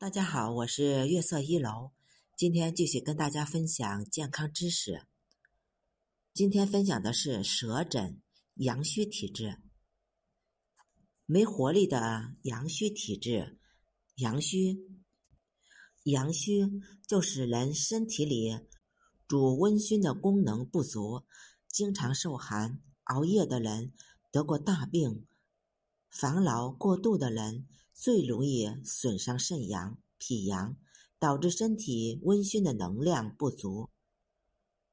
大家好，我是月色一楼，今天继续跟大家分享健康知识。今天分享的是舌诊阳虚体质，没活力的阳虚体质。阳虚，阳虚就是人身体里主温煦的功能不足，经常受寒、熬夜的人，得过大病、烦劳过度的人。最容易损伤肾阳、脾阳，导致身体温煦的能量不足。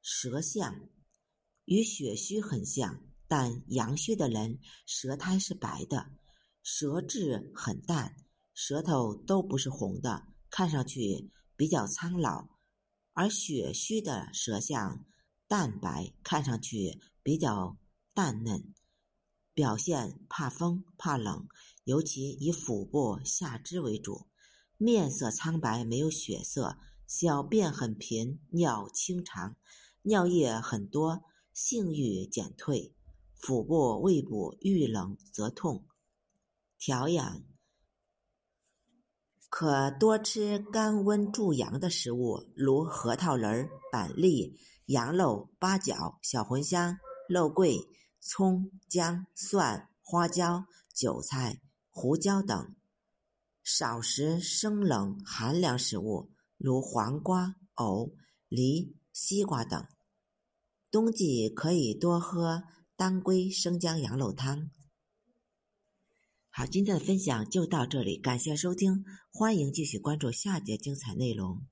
舌象与血虚很像，但阳虚的人舌苔是白的，舌质很淡，舌头都不是红的，看上去比较苍老；而血虚的舌象淡白，看上去比较淡嫩。表现怕风怕冷，尤其以腹部下肢为主，面色苍白没有血色，小便很频，尿清长，尿液很多，性欲减退，腹部胃部遇冷则痛。调养可多吃甘温助阳的食物，如核桃仁、板栗、羊肉、八角、小茴香、肉桂。葱、姜、蒜、花椒、韭菜、胡椒等，少食生冷寒凉食物，如黄瓜、藕、梨、西瓜等。冬季可以多喝当归生姜羊肉汤。好，今天的分享就到这里，感谢收听，欢迎继续关注下节精彩内容。